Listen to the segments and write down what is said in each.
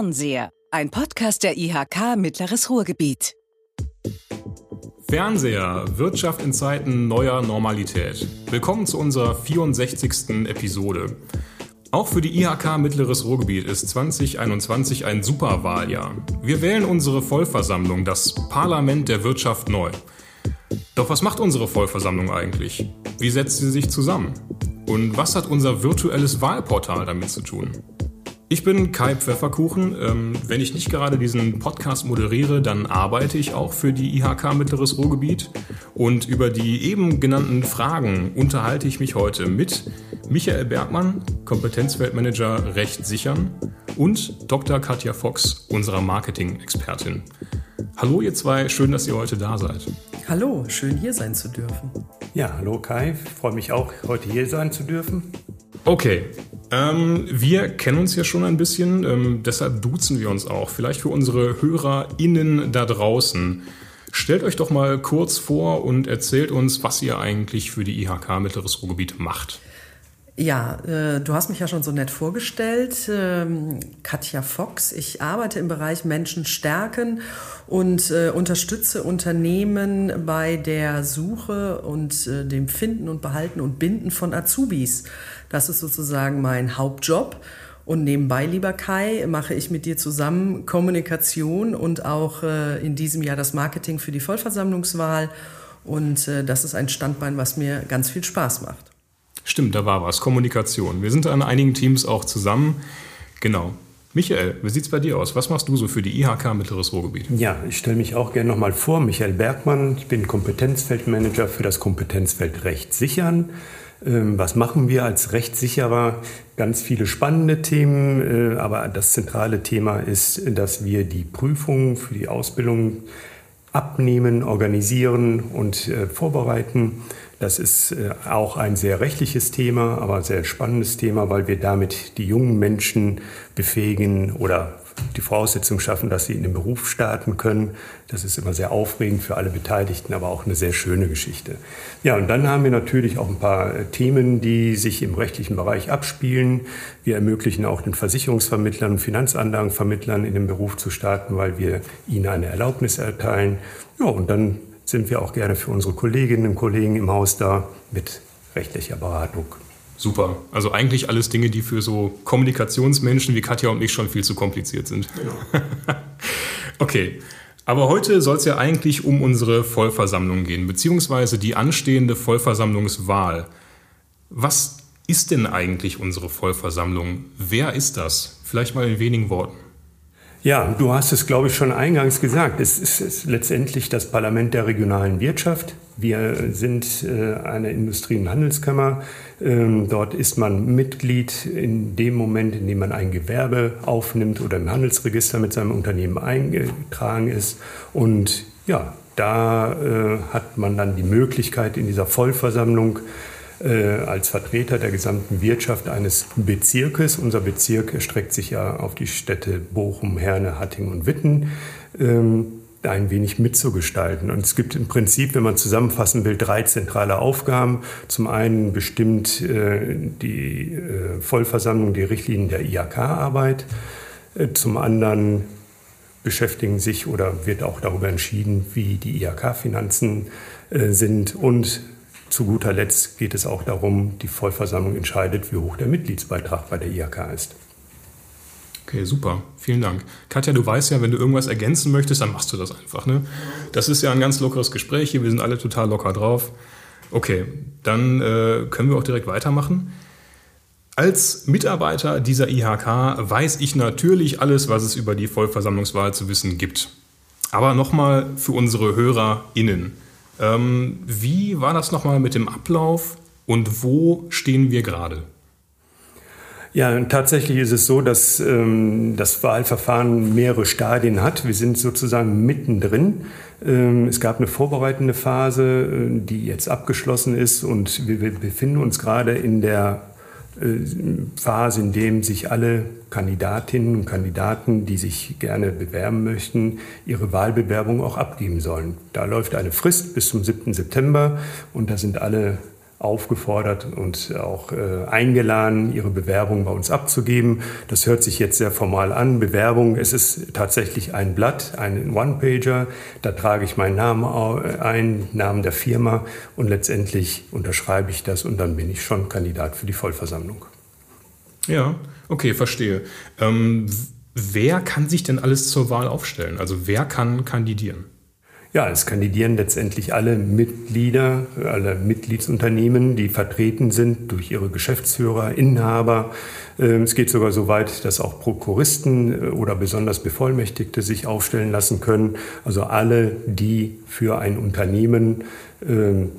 Fernseher, ein Podcast der IHK Mittleres Ruhrgebiet. Fernseher, Wirtschaft in Zeiten neuer Normalität. Willkommen zu unserer 64. Episode. Auch für die IHK Mittleres Ruhrgebiet ist 2021 ein Superwahljahr. Wir wählen unsere Vollversammlung, das Parlament der Wirtschaft neu. Doch was macht unsere Vollversammlung eigentlich? Wie setzt sie sich zusammen? Und was hat unser virtuelles Wahlportal damit zu tun? Ich bin Kai Pfefferkuchen. Ähm, wenn ich nicht gerade diesen Podcast moderiere, dann arbeite ich auch für die IHK Mittleres Ruhrgebiet. Und über die eben genannten Fragen unterhalte ich mich heute mit Michael Bergmann, Kompetenzfeldmanager Recht sichern und Dr. Katja Fox, unserer Marketing-Expertin. Hallo ihr zwei, schön, dass ihr heute da seid. Hallo, schön hier sein zu dürfen. Ja, hallo Kai, freue mich auch, heute hier sein zu dürfen. Okay, ähm, wir kennen uns ja schon ein bisschen, ähm, deshalb duzen wir uns auch. Vielleicht für unsere HörerInnen da draußen. Stellt euch doch mal kurz vor und erzählt uns, was ihr eigentlich für die IHK Mittleres Ruhrgebiet macht. Ja, äh, du hast mich ja schon so nett vorgestellt. Ähm, Katja Fox. Ich arbeite im Bereich Menschen stärken und äh, unterstütze Unternehmen bei der Suche und äh, dem Finden und Behalten und Binden von Azubis. Das ist sozusagen mein Hauptjob. Und nebenbei, lieber Kai, mache ich mit dir zusammen Kommunikation und auch äh, in diesem Jahr das Marketing für die Vollversammlungswahl. Und äh, das ist ein Standbein, was mir ganz viel Spaß macht. Stimmt, da war was. Kommunikation. Wir sind an einigen Teams auch zusammen. Genau. Michael, wie sieht es bei dir aus? Was machst du so für die IHK Mittleres Ruhrgebiet? Ja, ich stelle mich auch gerne nochmal vor. Michael Bergmann, ich bin Kompetenzfeldmanager für das Kompetenzfeld Recht sichern. Ähm, was machen wir als rechtssicherer? Ganz viele spannende Themen, äh, aber das zentrale Thema ist, dass wir die Prüfungen für die Ausbildung abnehmen, organisieren und äh, vorbereiten. Das ist äh, auch ein sehr rechtliches Thema, aber sehr spannendes Thema, weil wir damit die jungen Menschen befähigen oder die Voraussetzungen schaffen, dass sie in den Beruf starten können. Das ist immer sehr aufregend für alle Beteiligten, aber auch eine sehr schöne Geschichte. Ja, und dann haben wir natürlich auch ein paar äh, Themen, die sich im rechtlichen Bereich abspielen. Wir ermöglichen auch den Versicherungsvermittlern und Finanzanlagenvermittlern in den Beruf zu starten, weil wir ihnen eine Erlaubnis erteilen. Ja, und dann sind wir auch gerne für unsere Kolleginnen und Kollegen im Haus da mit rechtlicher Beratung. Super. Also eigentlich alles Dinge, die für so Kommunikationsmenschen wie Katja und mich schon viel zu kompliziert sind. Genau. okay. Aber heute soll es ja eigentlich um unsere Vollversammlung gehen, beziehungsweise die anstehende Vollversammlungswahl. Was ist denn eigentlich unsere Vollversammlung? Wer ist das? Vielleicht mal in wenigen Worten. Ja, du hast es, glaube ich, schon eingangs gesagt. Es ist letztendlich das Parlament der regionalen Wirtschaft. Wir sind äh, eine Industrie- und Handelskammer. Ähm, dort ist man Mitglied in dem Moment, in dem man ein Gewerbe aufnimmt oder im Handelsregister mit seinem Unternehmen eingetragen ist. Und ja, da äh, hat man dann die Möglichkeit, in dieser Vollversammlung als Vertreter der gesamten Wirtschaft eines Bezirkes. Unser Bezirk erstreckt sich ja auf die Städte Bochum, Herne, Hattingen und Witten. Ähm, ein wenig mitzugestalten. Und es gibt im Prinzip, wenn man zusammenfassen will, drei zentrale Aufgaben. Zum einen bestimmt äh, die äh, Vollversammlung die Richtlinien der IHK-Arbeit. Äh, zum anderen beschäftigen sich oder wird auch darüber entschieden, wie die IHK-Finanzen äh, sind. Und zu guter Letzt geht es auch darum, die Vollversammlung entscheidet, wie hoch der Mitgliedsbeitrag bei der IHK ist. Okay, super. Vielen Dank. Katja, du weißt ja, wenn du irgendwas ergänzen möchtest, dann machst du das einfach. Ne? Das ist ja ein ganz lockeres Gespräch hier. Wir sind alle total locker drauf. Okay, dann äh, können wir auch direkt weitermachen. Als Mitarbeiter dieser IHK weiß ich natürlich alles, was es über die Vollversammlungswahl zu wissen gibt. Aber nochmal für unsere HörerInnen. Ähm, wie war das nochmal mit dem Ablauf und wo stehen wir gerade? Ja, tatsächlich ist es so, dass ähm, das Wahlverfahren mehrere Stadien hat. Wir sind sozusagen mittendrin. Ähm, es gab eine vorbereitende Phase, äh, die jetzt abgeschlossen ist und wir, wir befinden uns gerade in der Phase, in dem sich alle Kandidatinnen und Kandidaten, die sich gerne bewerben möchten, ihre Wahlbewerbung auch abgeben sollen. Da läuft eine Frist bis zum 7. September und da sind alle aufgefordert und auch äh, eingeladen, ihre Bewerbung bei uns abzugeben. Das hört sich jetzt sehr formal an. Bewerbung, es ist tatsächlich ein Blatt, ein One-Pager. Da trage ich meinen Namen ein, Namen der Firma und letztendlich unterschreibe ich das und dann bin ich schon Kandidat für die Vollversammlung. Ja, okay, verstehe. Ähm, wer kann sich denn alles zur Wahl aufstellen? Also wer kann kandidieren? Ja, es kandidieren letztendlich alle Mitglieder, alle Mitgliedsunternehmen, die vertreten sind durch ihre Geschäftsführer, Inhaber. Ähm, es geht sogar so weit, dass auch Prokuristen äh, oder besonders Bevollmächtigte sich aufstellen lassen können. Also alle, die für ein Unternehmen ähm,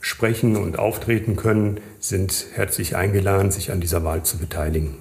sprechen und auftreten können, sind herzlich eingeladen, sich an dieser Wahl zu beteiligen.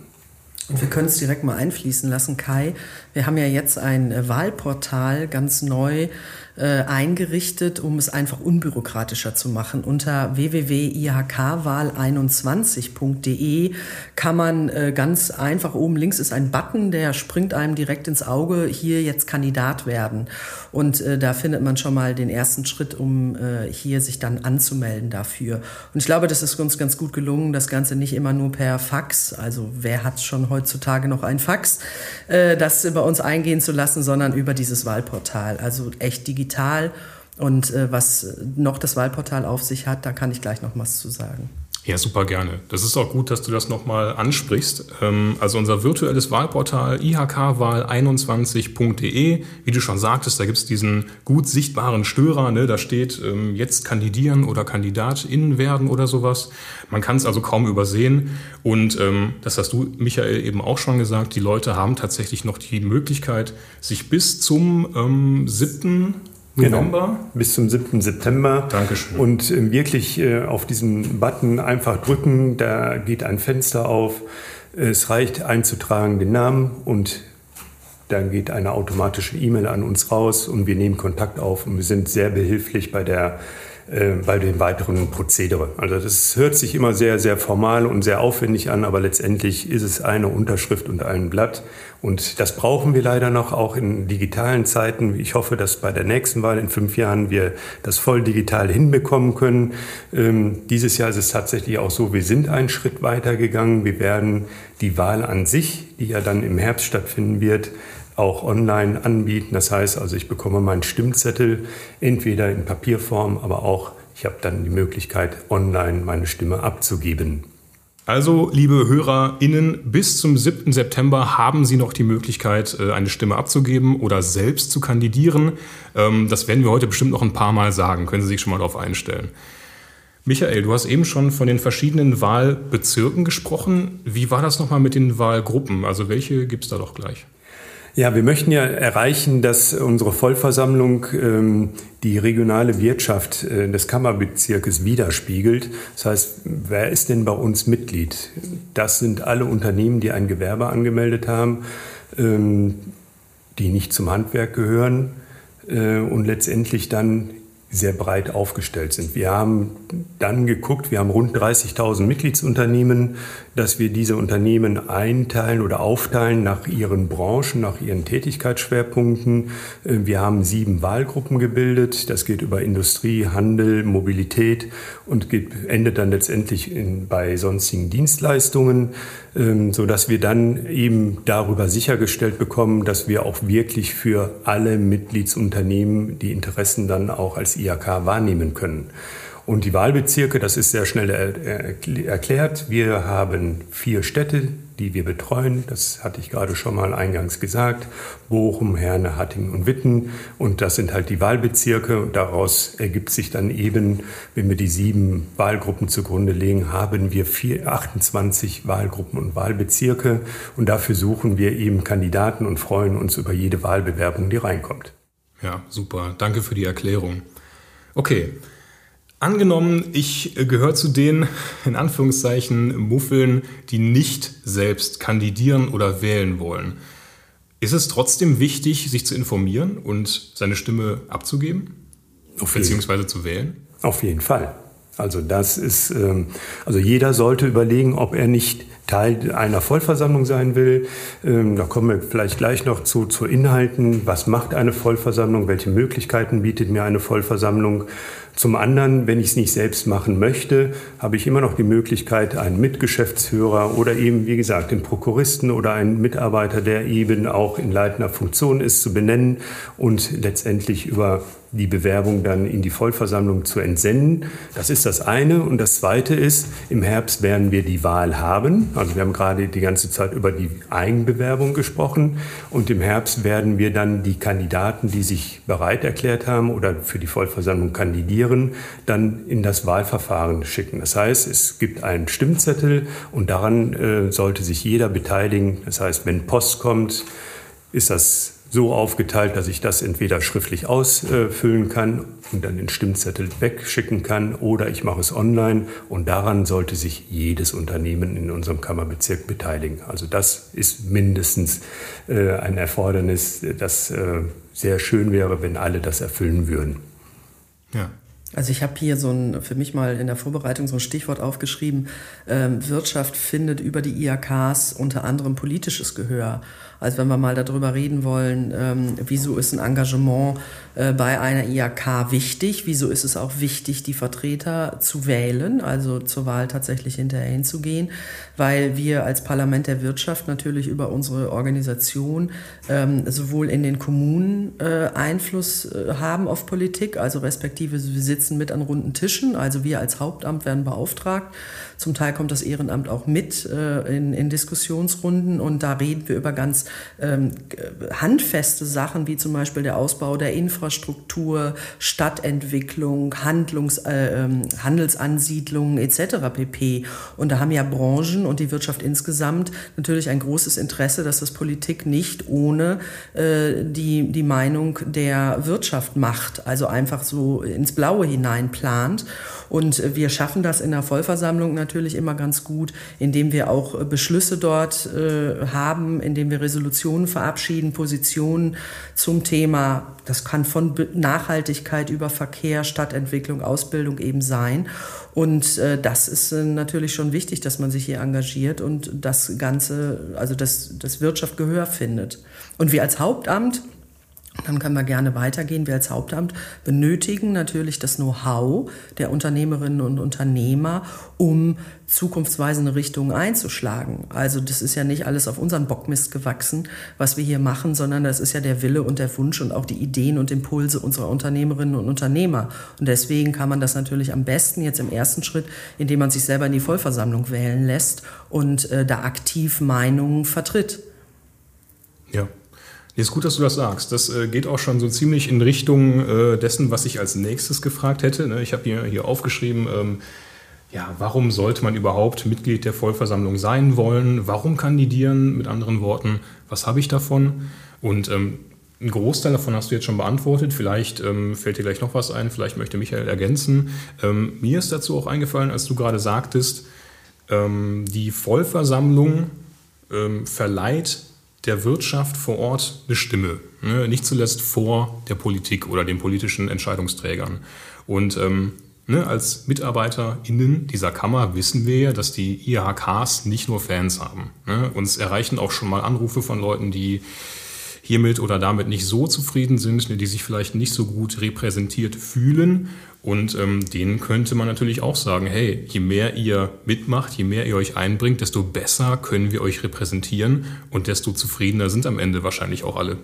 Und wir können es direkt mal einfließen lassen, Kai. Wir haben ja jetzt ein äh, Wahlportal ganz neu äh, eingerichtet, um es einfach unbürokratischer zu machen. Unter www.ihkwahl21.de kann man äh, ganz einfach oben links ist ein Button, der springt einem direkt ins Auge, hier jetzt Kandidat werden. Und äh, da findet man schon mal den ersten Schritt, um äh, hier sich dann anzumelden dafür. Und ich glaube, das ist uns ganz gut gelungen, das Ganze nicht immer nur per Fax, also wer hat schon heutzutage noch ein Fax, äh, das bei uns eingehen zu lassen, sondern über dieses Wahlportal. Also echt digital digital. Und äh, was äh, noch das Wahlportal auf sich hat, da kann ich gleich noch was zu sagen. Ja, super gerne. Das ist auch gut, dass du das nochmal ansprichst. Ähm, also unser virtuelles Wahlportal ihkwahl21.de, wie du schon sagtest, da gibt es diesen gut sichtbaren Störer, ne? da steht ähm, jetzt kandidieren oder Kandidatinnen werden oder sowas. Man kann es also kaum übersehen. Und ähm, das hast du, Michael, eben auch schon gesagt, die Leute haben tatsächlich noch die Möglichkeit, sich bis zum 7. Genau. November. Genau. Bis zum 7. September. Dankeschön. Und ähm, wirklich äh, auf diesen Button einfach drücken, da geht ein Fenster auf. Es reicht einzutragen den Namen und dann geht eine automatische E-Mail an uns raus und wir nehmen Kontakt auf und wir sind sehr behilflich bei der äh, bei den weiteren Prozedere. Also das hört sich immer sehr, sehr formal und sehr aufwendig an, aber letztendlich ist es eine Unterschrift und ein Blatt. Und das brauchen wir leider noch auch in digitalen Zeiten. Ich hoffe, dass bei der nächsten Wahl in fünf Jahren wir das voll digital hinbekommen können. Ähm, dieses Jahr ist es tatsächlich auch so, wir sind einen Schritt weiter gegangen. Wir werden die Wahl an sich, die ja dann im Herbst stattfinden wird, auch online anbieten. Das heißt also, ich bekomme meinen Stimmzettel entweder in Papierform, aber auch ich habe dann die Möglichkeit, online meine Stimme abzugeben. Also, liebe HörerInnen, bis zum 7. September haben Sie noch die Möglichkeit, äh, eine Stimme abzugeben oder selbst zu kandidieren. Ähm, das werden wir heute bestimmt noch ein paar Mal sagen. Können Sie sich schon mal darauf einstellen. Michael, du hast eben schon von den verschiedenen Wahlbezirken gesprochen. Wie war das nochmal mit den Wahlgruppen? Also, welche gibt es da doch gleich? Ja, wir möchten ja erreichen, dass unsere Vollversammlung ähm, die regionale Wirtschaft äh, des Kammerbezirkes widerspiegelt. Das heißt, wer ist denn bei uns Mitglied? Das sind alle Unternehmen, die ein Gewerbe angemeldet haben, ähm, die nicht zum Handwerk gehören äh, und letztendlich dann sehr breit aufgestellt sind. Wir haben dann geguckt, wir haben rund 30.000 Mitgliedsunternehmen, dass wir diese Unternehmen einteilen oder aufteilen nach ihren Branchen, nach ihren Tätigkeitsschwerpunkten. Äh, wir haben sieben Wahlgruppen gebildet. Das geht über Industrie, Handel, Mobilität und endet dann letztendlich in, bei sonstigen Dienstleistungen, ähm, so dass wir dann eben darüber sichergestellt bekommen, dass wir auch wirklich für alle Mitgliedsunternehmen die Interessen dann auch als IHK wahrnehmen können. Und die Wahlbezirke, das ist sehr schnell erklärt. Wir haben vier Städte, die wir betreuen. Das hatte ich gerade schon mal eingangs gesagt. Bochum, Herne, Hattingen und Witten. Und das sind halt die Wahlbezirke. Und daraus ergibt sich dann eben, wenn wir die sieben Wahlgruppen zugrunde legen, haben wir vier, 28 Wahlgruppen und Wahlbezirke. Und dafür suchen wir eben Kandidaten und freuen uns über jede Wahlbewerbung, die reinkommt. Ja, super. Danke für die Erklärung. Okay. Angenommen, ich äh, gehöre zu den, in Anführungszeichen, Muffeln, die nicht selbst kandidieren oder wählen wollen. Ist es trotzdem wichtig, sich zu informieren und seine Stimme abzugeben? Auf beziehungsweise zu wählen? Auf jeden Fall. Also das ist, ähm, also jeder sollte überlegen, ob er nicht Teil einer Vollversammlung sein will. Ähm, da kommen wir vielleicht gleich noch zu, zu Inhalten. Was macht eine Vollversammlung? Welche Möglichkeiten bietet mir eine Vollversammlung? Zum anderen, wenn ich es nicht selbst machen möchte, habe ich immer noch die Möglichkeit, einen Mitgeschäftsführer oder eben, wie gesagt, den Prokuristen oder einen Mitarbeiter, der eben auch in leitender Funktion ist, zu benennen und letztendlich über die Bewerbung dann in die Vollversammlung zu entsenden. Das ist das eine. Und das zweite ist, im Herbst werden wir die Wahl haben. Also wir haben gerade die ganze Zeit über die Eigenbewerbung gesprochen. Und im Herbst werden wir dann die Kandidaten, die sich bereit erklärt haben oder für die Vollversammlung kandidieren, dann in das Wahlverfahren schicken. Das heißt, es gibt einen Stimmzettel und daran äh, sollte sich jeder beteiligen. Das heißt, wenn Post kommt, ist das so aufgeteilt, dass ich das entweder schriftlich ausfüllen kann und dann den Stimmzettel wegschicken kann oder ich mache es online und daran sollte sich jedes Unternehmen in unserem Kammerbezirk beteiligen. Also das ist mindestens äh, ein Erfordernis, das äh, sehr schön wäre, wenn alle das erfüllen würden. Ja. Also ich habe hier so ein, für mich mal in der Vorbereitung so ein Stichwort aufgeschrieben, ähm, Wirtschaft findet über die IAKs unter anderem politisches Gehör. Also wenn wir mal darüber reden wollen, ähm, wieso ist ein Engagement äh, bei einer IAK wichtig, wieso ist es auch wichtig, die Vertreter zu wählen, also zur Wahl tatsächlich hinterher hinzugehen, weil wir als Parlament der Wirtschaft natürlich über unsere Organisation ähm, sowohl in den Kommunen äh, Einfluss äh, haben auf Politik, also respektive wir sitzen mit an runden Tischen, also wir als Hauptamt werden beauftragt. Zum Teil kommt das Ehrenamt auch mit äh, in, in Diskussionsrunden und da reden wir über ganz ähm, handfeste Sachen wie zum Beispiel der Ausbau der Infrastruktur, Stadtentwicklung, Handlungs, äh, ähm, Handelsansiedlungen etc. pp. Und da haben ja Branchen und die Wirtschaft insgesamt natürlich ein großes Interesse, dass das Politik nicht ohne äh, die, die Meinung der Wirtschaft macht, also einfach so ins Blaue hinein plant. Und wir schaffen das in der Vollversammlung natürlich immer ganz gut, indem wir auch Beschlüsse dort äh, haben, indem wir Resolutionen verabschieden, Positionen zum Thema. Das kann von Nachhaltigkeit über Verkehr, Stadtentwicklung, Ausbildung eben sein. Und äh, das ist äh, natürlich schon wichtig, dass man sich hier engagiert und das Ganze, also dass das Wirtschaft Gehör findet. Und wir als Hauptamt dann können wir gerne weitergehen. Wir als Hauptamt benötigen natürlich das Know-how der Unternehmerinnen und Unternehmer, um zukunftsweisende Richtungen einzuschlagen. Also das ist ja nicht alles auf unseren Bockmist gewachsen, was wir hier machen, sondern das ist ja der Wille und der Wunsch und auch die Ideen und Impulse unserer Unternehmerinnen und Unternehmer. Und deswegen kann man das natürlich am besten jetzt im ersten Schritt, indem man sich selber in die Vollversammlung wählen lässt und äh, da aktiv Meinungen vertritt. Ja. Ist gut, dass du das sagst. Das äh, geht auch schon so ziemlich in Richtung äh, dessen, was ich als nächstes gefragt hätte. Ne? Ich habe hier, hier aufgeschrieben, ähm, ja, warum sollte man überhaupt Mitglied der Vollversammlung sein wollen? Warum kandidieren? Mit anderen Worten, was habe ich davon? Und ähm, ein Großteil davon hast du jetzt schon beantwortet. Vielleicht ähm, fällt dir gleich noch was ein. Vielleicht möchte Michael ergänzen. Ähm, mir ist dazu auch eingefallen, als du gerade sagtest, ähm, die Vollversammlung ähm, verleiht der Wirtschaft vor Ort eine Stimme. Ne? Nicht zuletzt vor der Politik oder den politischen Entscheidungsträgern. Und ähm, ne, als MitarbeiterInnen dieser Kammer wissen wir ja, dass die IHKs nicht nur Fans haben. Ne? Uns erreichen auch schon mal Anrufe von Leuten, die hiermit oder damit nicht so zufrieden sind, die sich vielleicht nicht so gut repräsentiert fühlen. Und ähm, denen könnte man natürlich auch sagen, hey, je mehr ihr mitmacht, je mehr ihr euch einbringt, desto besser können wir euch repräsentieren und desto zufriedener sind am Ende wahrscheinlich auch alle.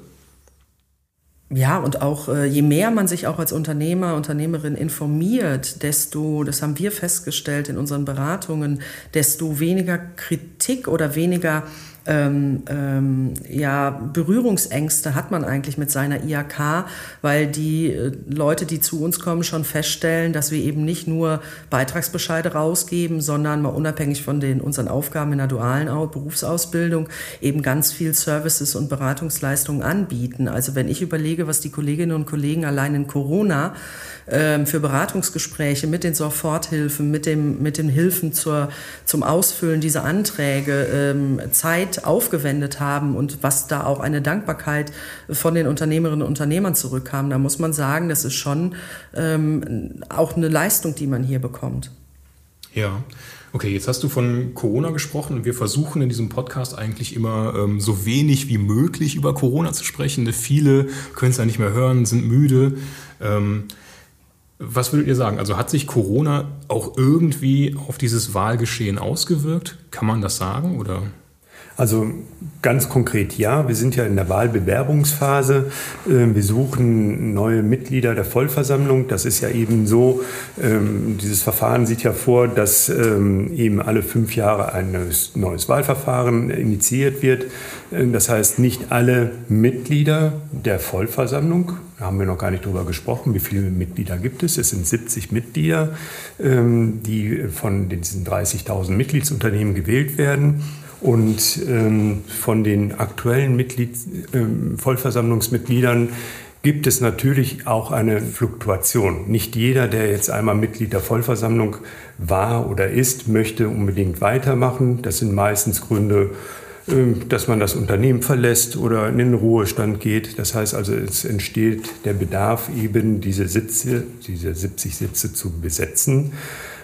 Ja, und auch äh, je mehr man sich auch als Unternehmer, Unternehmerin informiert, desto, das haben wir festgestellt in unseren Beratungen, desto weniger Kritik oder weniger ähm, ähm, ja, Berührungsängste hat man eigentlich mit seiner IAK, weil die äh, Leute, die zu uns kommen, schon feststellen, dass wir eben nicht nur Beitragsbescheide rausgeben, sondern mal unabhängig von den unseren Aufgaben in der dualen Berufsausbildung eben ganz viel Services und Beratungsleistungen anbieten. Also wenn ich überlege, was die Kolleginnen und Kollegen allein in Corona ähm, für Beratungsgespräche mit den Soforthilfen, mit, dem, mit den Hilfen zur, zum Ausfüllen dieser Anträge ähm, Zeit Aufgewendet haben und was da auch eine Dankbarkeit von den Unternehmerinnen und Unternehmern zurückkam, da muss man sagen, das ist schon ähm, auch eine Leistung, die man hier bekommt. Ja. Okay, jetzt hast du von Corona gesprochen. Wir versuchen in diesem Podcast eigentlich immer ähm, so wenig wie möglich über Corona zu sprechen. Viele können es ja nicht mehr hören, sind müde. Ähm, was würdet ihr sagen? Also hat sich Corona auch irgendwie auf dieses Wahlgeschehen ausgewirkt? Kann man das sagen oder? Also ganz konkret ja, wir sind ja in der Wahlbewerbungsphase. Ähm, wir suchen neue Mitglieder der Vollversammlung. Das ist ja eben so, ähm, dieses Verfahren sieht ja vor, dass ähm, eben alle fünf Jahre ein neues Wahlverfahren initiiert wird. Das heißt, nicht alle Mitglieder der Vollversammung, da haben wir noch gar nicht drüber gesprochen, wie viele Mitglieder gibt es. Es sind 70 Mitglieder, die von diesen 30.000 Mitgliedsunternehmen gewählt werden. Und ähm, von den aktuellen Mitglied, äh, Vollversammlungsmitgliedern gibt es natürlich auch eine Fluktuation. Nicht jeder, der jetzt einmal Mitglied der Vollversammlung war oder ist, möchte unbedingt weitermachen. Das sind meistens Gründe, ähm, dass man das Unternehmen verlässt oder in den Ruhestand geht. Das heißt also, es entsteht der Bedarf, eben diese Sitze, diese 70 Sitze zu besetzen.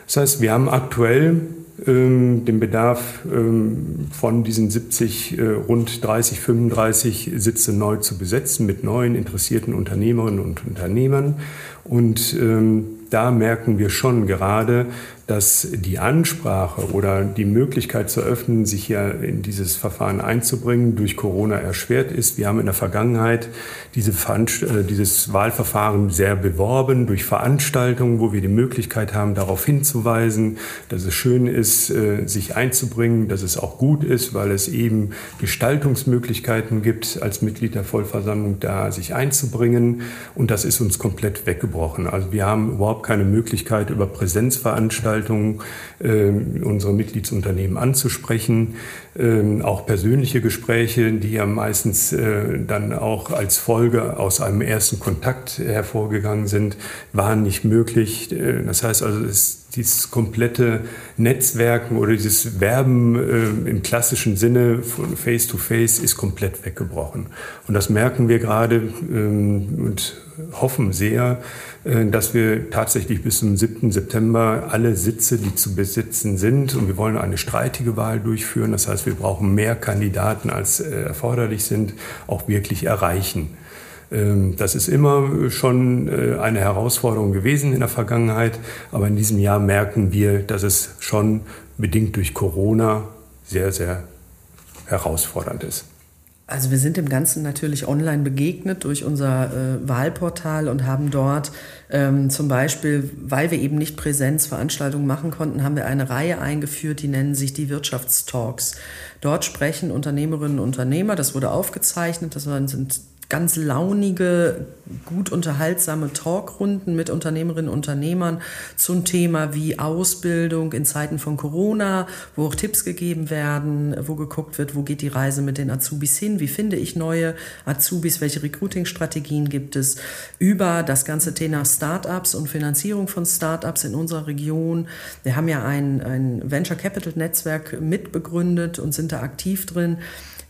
Das heißt, wir haben aktuell ähm, den Bedarf ähm, von diesen 70 äh, rund 30, 35 Sitze neu zu besetzen mit neuen interessierten Unternehmerinnen und Unternehmern. Und ähm, da merken wir schon gerade, dass die Ansprache oder die Möglichkeit zu öffnen, sich hier in dieses Verfahren einzubringen, durch Corona erschwert ist. Wir haben in der Vergangenheit diese äh, dieses Wahlverfahren sehr beworben durch Veranstaltungen, wo wir die Möglichkeit haben, darauf hinzuweisen, dass es schön ist, äh, sich einzubringen, dass es auch gut ist, weil es eben Gestaltungsmöglichkeiten gibt, als Mitglied der Vollversammlung da sich einzubringen. Und das ist uns komplett weggebrochen. Also wir haben überhaupt keine Möglichkeit, über Präsenzveranstaltungen Veranstaltungen äh, unsere Mitgliedsunternehmen anzusprechen. Ähm, auch persönliche Gespräche, die ja meistens äh, dann auch als Folge aus einem ersten Kontakt hervorgegangen sind, waren nicht möglich. Äh, das heißt also, es dieses komplette Netzwerken oder dieses Werben äh, im klassischen Sinne von Face-to-Face -face ist komplett weggebrochen. Und das merken wir gerade ähm, und hoffen sehr, äh, dass wir tatsächlich bis zum 7. September alle Sitze, die zu besitzen sind, und wir wollen eine streitige Wahl durchführen, das heißt, wir brauchen mehr Kandidaten als äh, erforderlich sind, auch wirklich erreichen. Ähm, das ist immer schon äh, eine Herausforderung gewesen in der Vergangenheit, aber in diesem Jahr merken wir, dass es schon bedingt durch Corona sehr, sehr herausfordernd ist. Also wir sind dem Ganzen natürlich online begegnet durch unser äh, Wahlportal und haben dort ähm, zum Beispiel, weil wir eben nicht Präsenzveranstaltungen machen konnten, haben wir eine Reihe eingeführt, die nennen sich die Wirtschaftstalks. Dort sprechen Unternehmerinnen und Unternehmer, das wurde aufgezeichnet, das sind ganz launige, gut unterhaltsame Talkrunden mit Unternehmerinnen und Unternehmern zum Thema wie Ausbildung in Zeiten von Corona, wo auch Tipps gegeben werden, wo geguckt wird, wo geht die Reise mit den Azubis hin, wie finde ich neue Azubis, welche Recruiting-Strategien gibt es, über das ganze Thema Startups und Finanzierung von Startups in unserer Region. Wir haben ja ein, ein Venture Capital Netzwerk mitbegründet und sind da aktiv drin.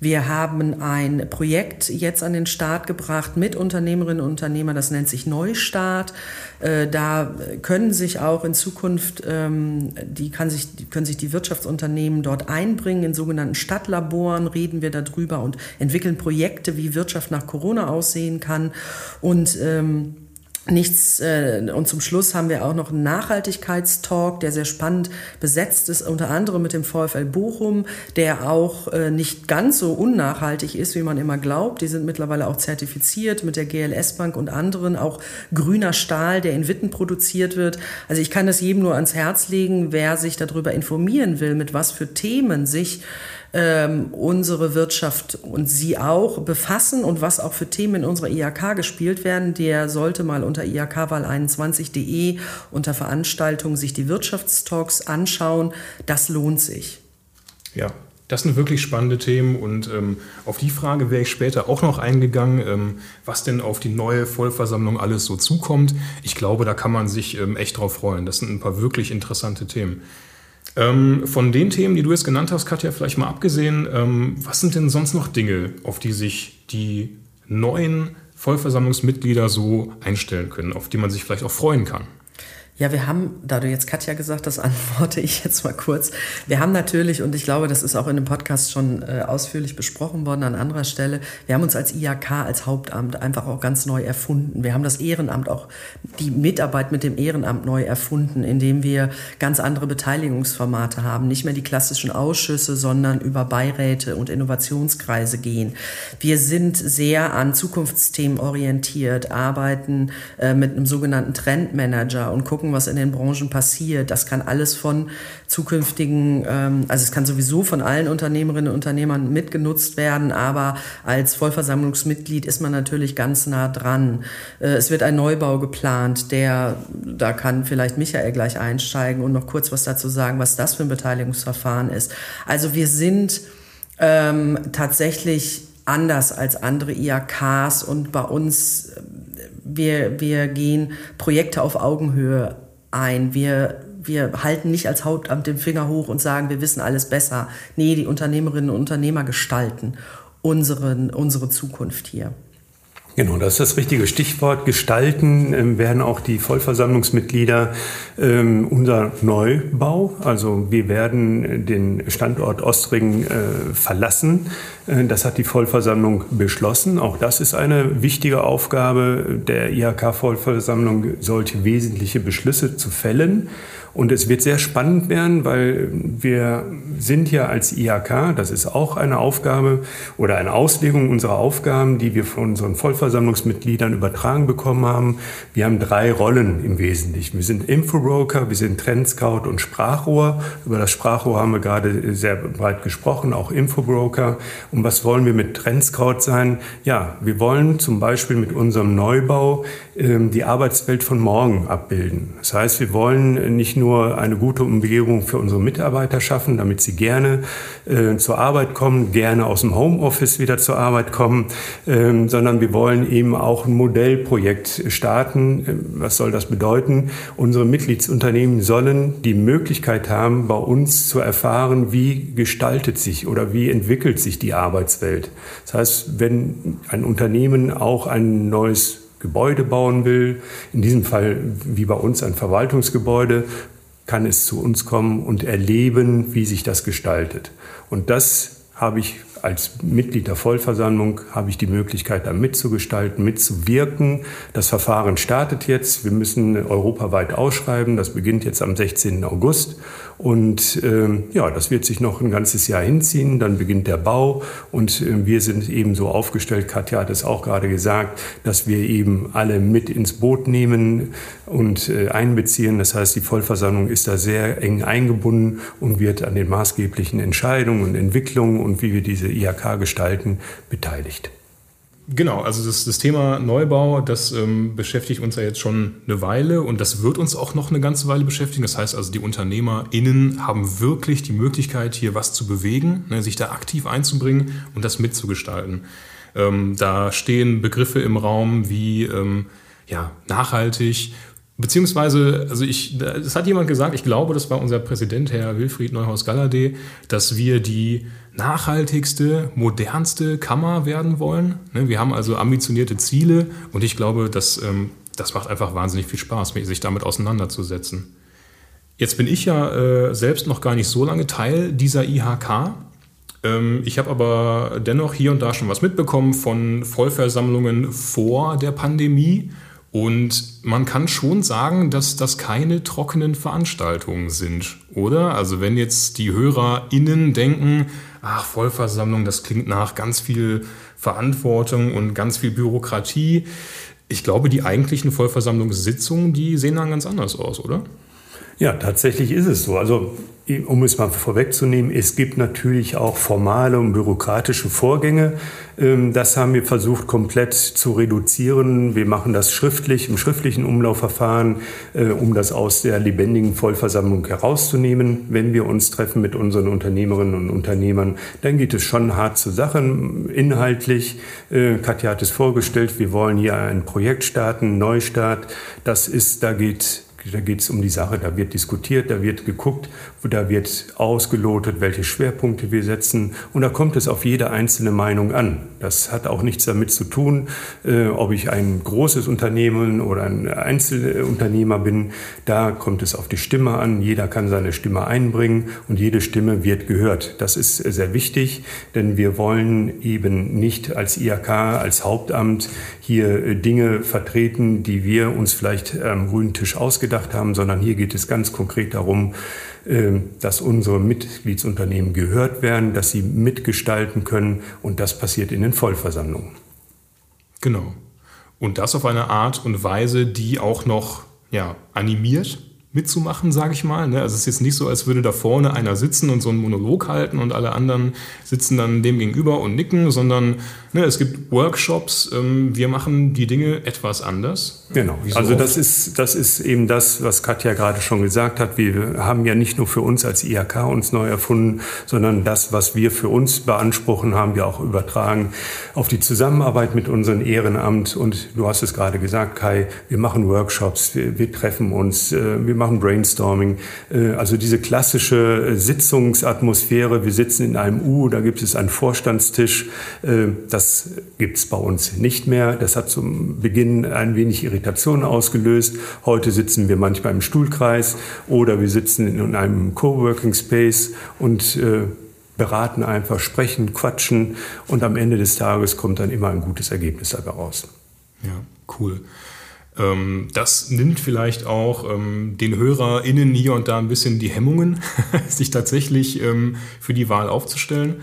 Wir haben ein Projekt jetzt an den Start gebracht mit Unternehmerinnen und Unternehmern, das nennt sich Neustart. Äh, da können sich auch in Zukunft, ähm, die, kann sich, können sich die Wirtschaftsunternehmen dort einbringen. In sogenannten Stadtlaboren reden wir darüber und entwickeln Projekte, wie Wirtschaft nach Corona aussehen kann. Und ähm, Nichts äh, und zum Schluss haben wir auch noch einen Nachhaltigkeitstalk, der sehr spannend besetzt ist, unter anderem mit dem VfL Bochum, der auch äh, nicht ganz so unnachhaltig ist, wie man immer glaubt. Die sind mittlerweile auch zertifiziert mit der GLS Bank und anderen, auch grüner Stahl, der in Witten produziert wird. Also ich kann das jedem nur ans Herz legen, wer sich darüber informieren will, mit was für Themen sich ähm, unsere Wirtschaft und Sie auch befassen und was auch für Themen in unserer IHK gespielt werden, der sollte mal unter ihkwahl21.de unter Veranstaltungen sich die Wirtschaftstalks anschauen. Das lohnt sich. Ja, das sind wirklich spannende Themen und ähm, auf die Frage wäre ich später auch noch eingegangen, ähm, was denn auf die neue Vollversammlung alles so zukommt. Ich glaube, da kann man sich ähm, echt drauf freuen. Das sind ein paar wirklich interessante Themen. Ähm, von den Themen, die du jetzt genannt hast, Katja, vielleicht mal abgesehen, ähm, was sind denn sonst noch Dinge, auf die sich die neuen Vollversammlungsmitglieder so einstellen können, auf die man sich vielleicht auch freuen kann? Ja, wir haben, da du jetzt Katja gesagt hast, antworte ich jetzt mal kurz. Wir haben natürlich, und ich glaube, das ist auch in dem Podcast schon äh, ausführlich besprochen worden an anderer Stelle, wir haben uns als IHK, als Hauptamt einfach auch ganz neu erfunden. Wir haben das Ehrenamt auch, die Mitarbeit mit dem Ehrenamt neu erfunden, indem wir ganz andere Beteiligungsformate haben. Nicht mehr die klassischen Ausschüsse, sondern über Beiräte und Innovationskreise gehen. Wir sind sehr an Zukunftsthemen orientiert, arbeiten äh, mit einem sogenannten Trendmanager und gucken, was in den Branchen passiert. Das kann alles von zukünftigen, ähm, also es kann sowieso von allen Unternehmerinnen und Unternehmern mitgenutzt werden, aber als Vollversammlungsmitglied ist man natürlich ganz nah dran. Äh, es wird ein Neubau geplant, der, da kann vielleicht Michael gleich einsteigen und noch kurz was dazu sagen, was das für ein Beteiligungsverfahren ist. Also wir sind ähm, tatsächlich anders als andere IAKs und bei uns wir, wir gehen Projekte auf Augenhöhe ein. Wir, wir halten nicht als Hauptamt den Finger hoch und sagen, wir wissen alles besser. Nee, die Unternehmerinnen und Unternehmer gestalten unseren, unsere Zukunft hier. Genau, das ist das richtige Stichwort. Gestalten ähm, werden auch die Vollversammlungsmitglieder ähm, unser Neubau. Also wir werden den Standort Ostringen äh, verlassen. Äh, das hat die Vollversammlung beschlossen. Auch das ist eine wichtige Aufgabe der IHK-Vollversammlung, solche wesentliche Beschlüsse zu fällen. Und es wird sehr spannend werden, weil wir sind ja als IHK, das ist auch eine Aufgabe oder eine Auslegung unserer Aufgaben, die wir von unseren Vollversammlungsmitgliedern übertragen bekommen haben. Wir haben drei Rollen im Wesentlichen. Wir sind Infobroker, wir sind Trendscout und Sprachrohr. Über das Sprachrohr haben wir gerade sehr breit gesprochen, auch Infobroker. Und was wollen wir mit Trendscout sein? Ja, wir wollen zum Beispiel mit unserem Neubau ähm, die Arbeitswelt von morgen abbilden. Das heißt, wir wollen nicht nur eine gute Umgebung für unsere Mitarbeiter schaffen, damit sie gerne äh, zur Arbeit kommen, gerne aus dem Homeoffice wieder zur Arbeit kommen, ähm, sondern wir wollen eben auch ein Modellprojekt starten. Ähm, was soll das bedeuten? Unsere Mitgliedsunternehmen sollen die Möglichkeit haben, bei uns zu erfahren, wie gestaltet sich oder wie entwickelt sich die Arbeitswelt. Das heißt, wenn ein Unternehmen auch ein neues Gebäude bauen will, in diesem Fall wie bei uns ein Verwaltungsgebäude, kann es zu uns kommen und erleben, wie sich das gestaltet. Und das habe ich als Mitglied der Vollversammlung habe ich die Möglichkeit, da mitzugestalten, mitzuwirken. Das Verfahren startet jetzt. Wir müssen europaweit ausschreiben. Das beginnt jetzt am 16. August. Und äh, ja, das wird sich noch ein ganzes Jahr hinziehen. Dann beginnt der Bau. Und äh, wir sind eben so aufgestellt, Katja hat es auch gerade gesagt, dass wir eben alle mit ins Boot nehmen und äh, einbeziehen. Das heißt, die Vollversammlung ist da sehr eng eingebunden und wird an den maßgeblichen Entscheidungen und Entwicklungen und wie wir diese IHK gestalten, beteiligt. Genau, also das, das Thema Neubau, das ähm, beschäftigt uns ja jetzt schon eine Weile und das wird uns auch noch eine ganze Weile beschäftigen. Das heißt also, die UnternehmerInnen haben wirklich die Möglichkeit, hier was zu bewegen, ne, sich da aktiv einzubringen und das mitzugestalten. Ähm, da stehen Begriffe im Raum wie ähm, ja, nachhaltig, Beziehungsweise, also ich, es hat jemand gesagt, ich glaube, das war unser Präsident, Herr Wilfried Neuhaus-Galladay, dass wir die nachhaltigste, modernste Kammer werden wollen. Ne, wir haben also ambitionierte Ziele und ich glaube, dass, ähm, das macht einfach wahnsinnig viel Spaß, sich damit auseinanderzusetzen. Jetzt bin ich ja äh, selbst noch gar nicht so lange Teil dieser IHK. Ähm, ich habe aber dennoch hier und da schon was mitbekommen von Vollversammlungen vor der Pandemie. Und man kann schon sagen, dass das keine trockenen Veranstaltungen sind, oder? Also wenn jetzt die HörerInnen denken, ach, Vollversammlung, das klingt nach ganz viel Verantwortung und ganz viel Bürokratie. Ich glaube, die eigentlichen Vollversammlungssitzungen, die sehen dann ganz anders aus, oder? Ja, tatsächlich ist es so. Also um es mal vorwegzunehmen, es gibt natürlich auch formale und bürokratische Vorgänge. Ähm, das haben wir versucht komplett zu reduzieren. Wir machen das schriftlich, im schriftlichen Umlaufverfahren, äh, um das aus der lebendigen Vollversammlung herauszunehmen. Wenn wir uns treffen mit unseren Unternehmerinnen und Unternehmern, dann geht es schon hart zu Sachen, inhaltlich. Äh, Katja hat es vorgestellt, wir wollen hier ein Projekt starten, Neustart. Das ist, da geht da geht es um die Sache, da wird diskutiert, da wird geguckt, da wird ausgelotet, welche Schwerpunkte wir setzen. Und da kommt es auf jede einzelne Meinung an. Das hat auch nichts damit zu tun, äh, ob ich ein großes Unternehmen oder ein Einzelunternehmer bin. Da kommt es auf die Stimme an. Jeder kann seine Stimme einbringen und jede Stimme wird gehört. Das ist sehr wichtig, denn wir wollen eben nicht als IHK, als Hauptamt hier äh, Dinge vertreten, die wir uns vielleicht am grünen Tisch ausgedacht haben, sondern hier geht es ganz konkret darum, dass unsere Mitgliedsunternehmen gehört werden, dass sie mitgestalten können und das passiert in den Vollversammlungen. Genau. Und das auf eine Art und Weise, die auch noch ja, animiert mitzumachen, sage ich mal. Ne? Also es ist jetzt nicht so, als würde da vorne einer sitzen und so einen Monolog halten und alle anderen sitzen dann dem gegenüber und nicken, sondern ne, es gibt Workshops. Ähm, wir machen die Dinge etwas anders. Genau. So also das ist, das ist eben das, was Katja gerade schon gesagt hat. Wir haben ja nicht nur für uns als IHK uns neu erfunden, sondern das, was wir für uns beanspruchen, haben wir auch übertragen auf die Zusammenarbeit mit unserem Ehrenamt. Und du hast es gerade gesagt, Kai, wir machen Workshops, wir, wir treffen uns, äh, wir machen Brainstorming. Äh, also diese klassische äh, Sitzungsatmosphäre, wir sitzen in einem U, da gibt es einen Vorstandstisch, äh, das gibt es bei uns nicht mehr. Das hat zum Beginn ein wenig Irritation ausgelöst. Heute sitzen wir manchmal im Stuhlkreis oder wir sitzen in einem Coworking Space und beraten einfach, sprechen, quatschen und am Ende des Tages kommt dann immer ein gutes Ergebnis dabei raus. Ja, cool. Ähm, das nimmt vielleicht auch ähm, den HörerInnen hier und da ein bisschen die Hemmungen, sich tatsächlich ähm, für die Wahl aufzustellen.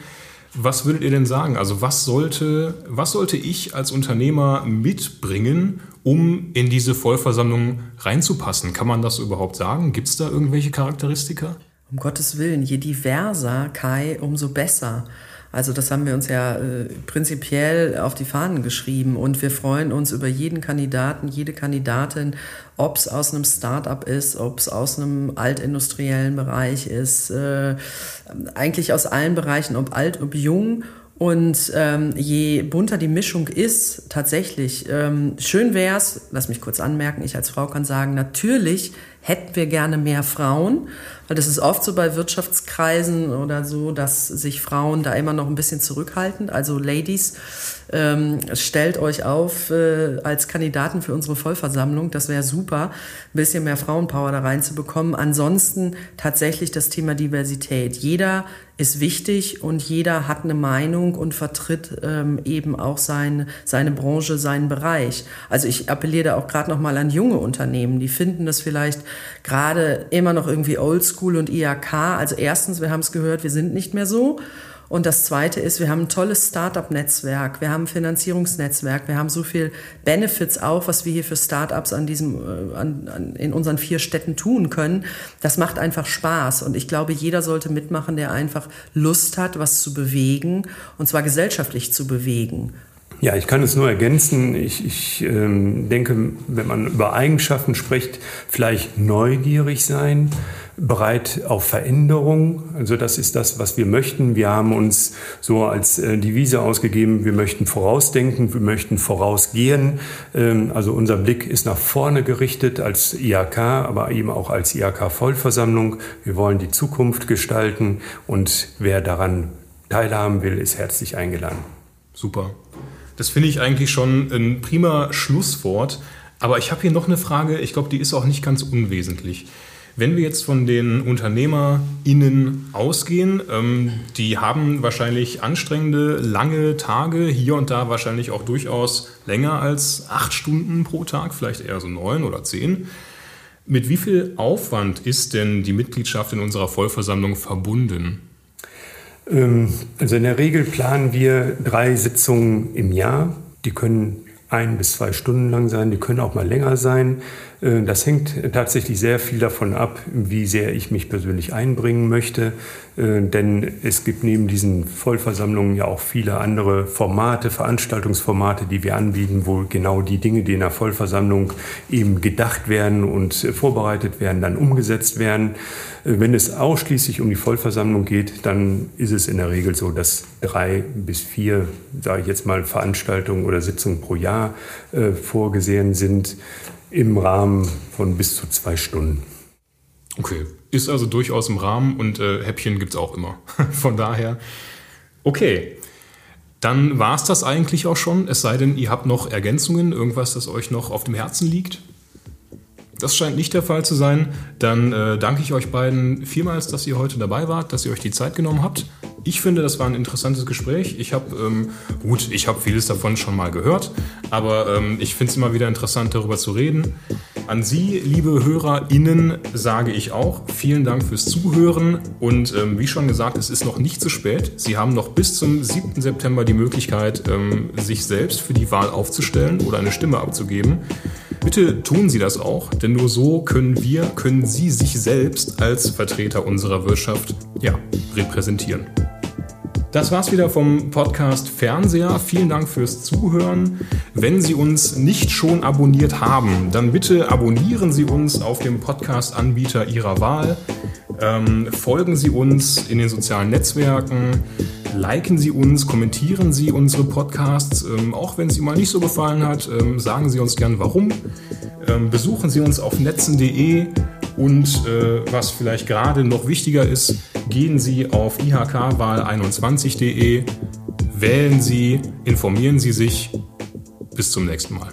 Was würdet ihr denn sagen? Also was sollte, was sollte ich als Unternehmer mitbringen, um in diese Vollversammlung reinzupassen? Kann man das überhaupt sagen? Gibt es da irgendwelche Charakteristika? Um Gottes Willen, je diverser, Kai, umso besser. Also das haben wir uns ja äh, prinzipiell auf die Fahnen geschrieben und wir freuen uns über jeden Kandidaten, jede Kandidatin, ob es aus einem Start-up ist, ob es aus einem altindustriellen Bereich ist, äh, eigentlich aus allen Bereichen, ob alt, ob jung. Und ähm, je bunter die Mischung ist, tatsächlich, ähm, schön wär's, lass mich kurz anmerken, ich als Frau kann sagen, natürlich hätten wir gerne mehr Frauen, weil das ist oft so bei Wirtschaftskreisen oder so, dass sich Frauen da immer noch ein bisschen zurückhalten. Also Ladies, ähm, stellt euch auf äh, als Kandidaten für unsere Vollversammlung. Das wäre super, ein bisschen mehr Frauenpower da reinzubekommen. Ansonsten tatsächlich das Thema Diversität. Jeder ist wichtig und jeder hat eine Meinung und vertritt ähm, eben auch sein, seine Branche, seinen Bereich. Also ich appelliere da auch gerade noch mal an junge Unternehmen, die finden das vielleicht gerade immer noch irgendwie Oldschool und IAK. Also erstens, wir haben es gehört, wir sind nicht mehr so. Und das Zweite ist, wir haben ein tolles Startup-Netzwerk, wir haben ein Finanzierungsnetzwerk, wir haben so viel Benefits auch, was wir hier für Startups an diesem, äh, an, an, in unseren vier Städten tun können. Das macht einfach Spaß. Und ich glaube, jeder sollte mitmachen, der einfach Lust hat, was zu bewegen, und zwar gesellschaftlich zu bewegen. Ja, ich kann es nur ergänzen. Ich, ich ähm, denke, wenn man über Eigenschaften spricht, vielleicht neugierig sein, bereit auf Veränderung. Also das ist das, was wir möchten. Wir haben uns so als äh, Devise ausgegeben, wir möchten vorausdenken, wir möchten vorausgehen. Ähm, also unser Blick ist nach vorne gerichtet als IAK, aber eben auch als IAK-Vollversammlung. Wir wollen die Zukunft gestalten und wer daran teilhaben will, ist herzlich eingeladen. Super. Das finde ich eigentlich schon ein prima Schlusswort. Aber ich habe hier noch eine Frage, ich glaube, die ist auch nicht ganz unwesentlich. Wenn wir jetzt von den UnternehmerInnen ausgehen, ähm, die haben wahrscheinlich anstrengende, lange Tage, hier und da wahrscheinlich auch durchaus länger als acht Stunden pro Tag, vielleicht eher so neun oder zehn. Mit wie viel Aufwand ist denn die Mitgliedschaft in unserer Vollversammlung verbunden? Ähm, also in der Regel planen wir drei Sitzungen im Jahr. Die können ein bis zwei Stunden lang sein, die können auch mal länger sein. Äh, das hängt tatsächlich sehr viel davon ab, wie sehr ich mich persönlich einbringen möchte. Äh, denn es gibt neben diesen Vollversammlungen ja auch viele andere Formate, Veranstaltungsformate, die wir anbieten, wo genau die Dinge, die in der Vollversammlung eben gedacht werden und vorbereitet werden, dann umgesetzt werden. Äh, wenn es ausschließlich um die Vollversammlung geht, dann ist es in der Regel so, dass drei bis vier, sage ich jetzt mal, Veranstaltungen oder Sitzungen pro Jahr vorgesehen sind. im Rahmen von bis zu zwei Stunden. Okay, ist also durchaus im Rahmen und äh, Häppchen gibt es auch immer. Von daher, okay. Dann war es das eigentlich auch schon, es sei denn, ihr habt noch Ergänzungen, irgendwas, das euch noch auf dem Herzen liegt. Das scheint nicht der Fall zu sein. Dann äh, danke ich euch beiden vielmals, dass ihr heute dabei wart, dass ihr euch die Zeit genommen habt. Ich finde, das war ein interessantes Gespräch. Ich habe, ähm, gut, ich habe vieles davon schon mal gehört, aber ähm, ich finde es immer wieder interessant, darüber zu reden. An Sie, liebe HörerInnen, sage ich auch vielen Dank fürs Zuhören und ähm, wie schon gesagt, es ist noch nicht zu spät. Sie haben noch bis zum 7. September die Möglichkeit, ähm, sich selbst für die Wahl aufzustellen oder eine Stimme abzugeben. Bitte tun Sie das auch, denn nur so können wir, können Sie sich selbst als Vertreter unserer Wirtschaft ja, repräsentieren. Das war's wieder vom Podcast Fernseher. Vielen Dank fürs Zuhören. Wenn Sie uns nicht schon abonniert haben, dann bitte abonnieren Sie uns auf dem Podcast-Anbieter Ihrer Wahl. Ähm, folgen Sie uns in den sozialen Netzwerken. Liken Sie uns, kommentieren Sie unsere Podcasts. Ähm, auch wenn es Ihnen mal nicht so gefallen hat, ähm, sagen Sie uns gern warum. Ähm, besuchen Sie uns auf netzen.de und äh, was vielleicht gerade noch wichtiger ist, gehen Sie auf ihkwahl21.de, wählen Sie, informieren Sie sich. Bis zum nächsten Mal.